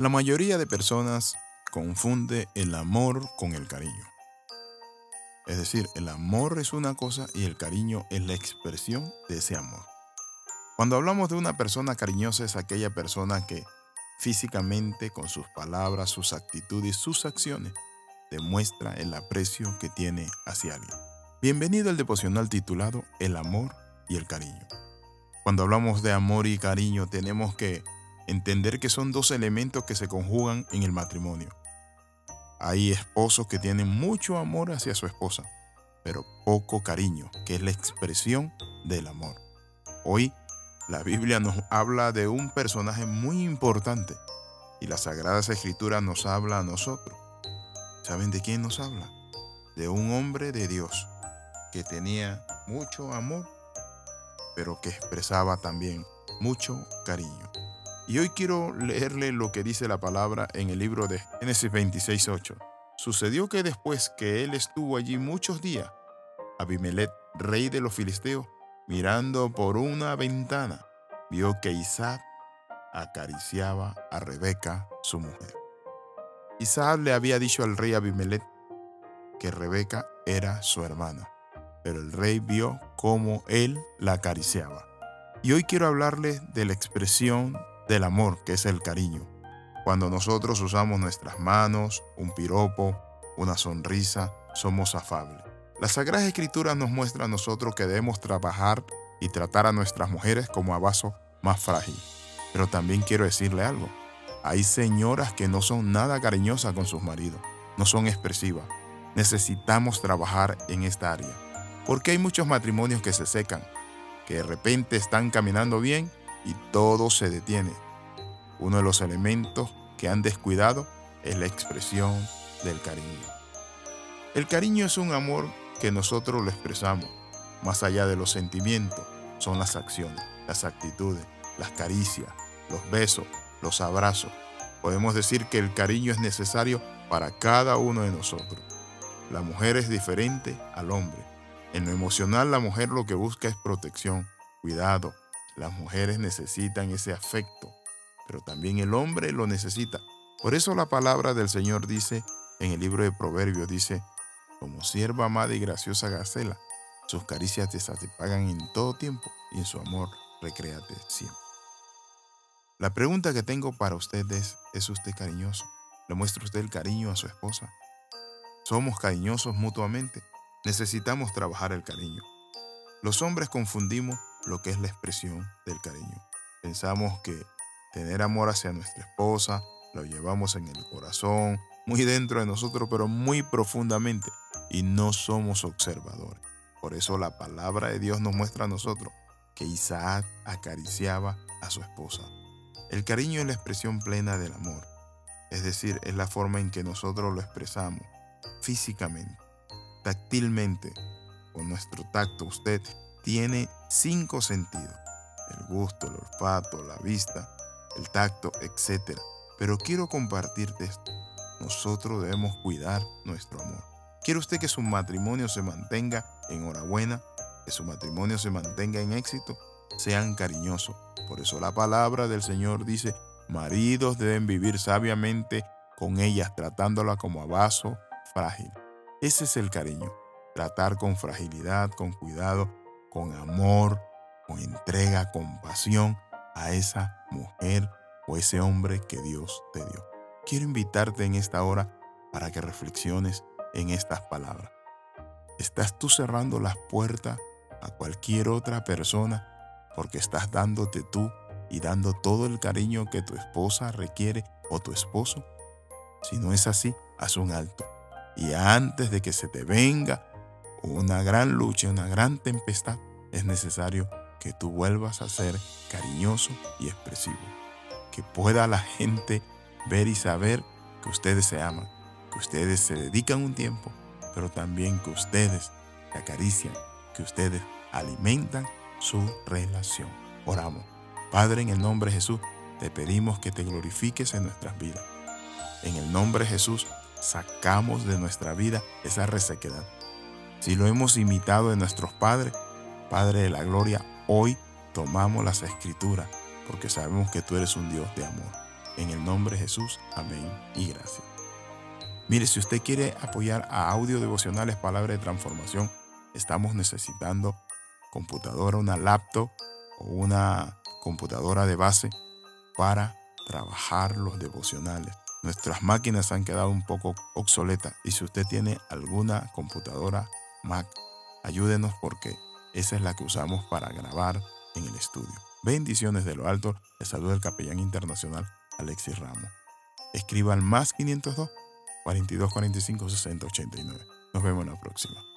La mayoría de personas confunde el amor con el cariño. Es decir, el amor es una cosa y el cariño es la expresión de ese amor. Cuando hablamos de una persona cariñosa es aquella persona que físicamente, con sus palabras, sus actitudes, sus acciones, demuestra el aprecio que tiene hacia alguien. Bienvenido al devocional titulado El amor y el cariño. Cuando hablamos de amor y cariño tenemos que entender que son dos elementos que se conjugan en el matrimonio. Hay esposos que tienen mucho amor hacia su esposa, pero poco cariño, que es la expresión del amor. Hoy la Biblia nos habla de un personaje muy importante y la Sagrada Escritura nos habla a nosotros. ¿Saben de quién nos habla? De un hombre de Dios que tenía mucho amor, pero que expresaba también mucho cariño. Y hoy quiero leerle lo que dice la palabra en el libro de Génesis 26.8. Sucedió que después que él estuvo allí muchos días, Abimelech, rey de los filisteos, mirando por una ventana, vio que Isaac acariciaba a Rebeca, su mujer. Isaac le había dicho al rey Abimelech que Rebeca era su hermana, pero el rey vio cómo él la acariciaba. Y hoy quiero hablarle de la expresión del amor, que es el cariño. Cuando nosotros usamos nuestras manos, un piropo, una sonrisa, somos afables. La Sagrada Escritura nos muestra a nosotros que debemos trabajar y tratar a nuestras mujeres como a vaso más frágil. Pero también quiero decirle algo. Hay señoras que no son nada cariñosas con sus maridos, no son expresivas. Necesitamos trabajar en esta área. Porque hay muchos matrimonios que se secan, que de repente están caminando bien y todo se detiene. Uno de los elementos que han descuidado es la expresión del cariño. El cariño es un amor que nosotros lo expresamos, más allá de los sentimientos, son las acciones, las actitudes, las caricias, los besos, los abrazos. Podemos decir que el cariño es necesario para cada uno de nosotros. La mujer es diferente al hombre. En lo emocional la mujer lo que busca es protección, cuidado, las mujeres necesitan ese afecto, pero también el hombre lo necesita. Por eso la palabra del Señor dice en el libro de Proverbios, dice, como sierva amada y graciosa Gacela, sus caricias te satisfagan en todo tiempo y en su amor recréate siempre. La pregunta que tengo para usted es, ¿es usted cariñoso? ¿Le muestra usted el cariño a su esposa? ¿Somos cariñosos mutuamente? Necesitamos trabajar el cariño. Los hombres confundimos lo que es la expresión del cariño. Pensamos que tener amor hacia nuestra esposa lo llevamos en el corazón, muy dentro de nosotros, pero muy profundamente, y no somos observadores. Por eso la palabra de Dios nos muestra a nosotros que Isaac acariciaba a su esposa. El cariño es la expresión plena del amor, es decir, es la forma en que nosotros lo expresamos físicamente, táctilmente, con nuestro tacto. Usted tiene cinco sentidos, el gusto, el olfato, la vista, el tacto, etc. Pero quiero compartirte esto. Nosotros debemos cuidar nuestro amor. ¿Quiere usted que su matrimonio se mantenga en enhorabuena? ¿Que su matrimonio se mantenga en éxito? Sean cariñosos. Por eso la palabra del Señor dice, maridos deben vivir sabiamente con ellas, tratándola como a vaso frágil. Ese es el cariño. Tratar con fragilidad, con cuidado, con amor, con entrega, con pasión a esa mujer o ese hombre que Dios te dio. Quiero invitarte en esta hora para que reflexiones en estas palabras. ¿Estás tú cerrando las puertas a cualquier otra persona porque estás dándote tú y dando todo el cariño que tu esposa requiere o tu esposo? Si no es así, haz un alto. Y antes de que se te venga una gran lucha, una gran tempestad, es necesario que tú vuelvas a ser cariñoso y expresivo. Que pueda la gente ver y saber que ustedes se aman, que ustedes se dedican un tiempo, pero también que ustedes se acarician, que ustedes alimentan su relación. Oramos. Padre, en el nombre de Jesús, te pedimos que te glorifiques en nuestras vidas. En el nombre de Jesús, sacamos de nuestra vida esa resequedad si lo hemos imitado de nuestros padres, Padre de la Gloria, hoy tomamos las escrituras porque sabemos que tú eres un Dios de amor. En el nombre de Jesús, amén y gracias. Mire, si usted quiere apoyar a Audio Devocionales Palabra de Transformación, estamos necesitando computadora, una laptop o una computadora de base para trabajar los devocionales. Nuestras máquinas han quedado un poco obsoletas y si usted tiene alguna computadora Mac, ayúdenos porque esa es la que usamos para grabar en el estudio. Bendiciones de lo alto. Le saluda el capellán internacional Alexis Ramos. Escriba al más 502 42 45 60 89. Nos vemos en la próxima.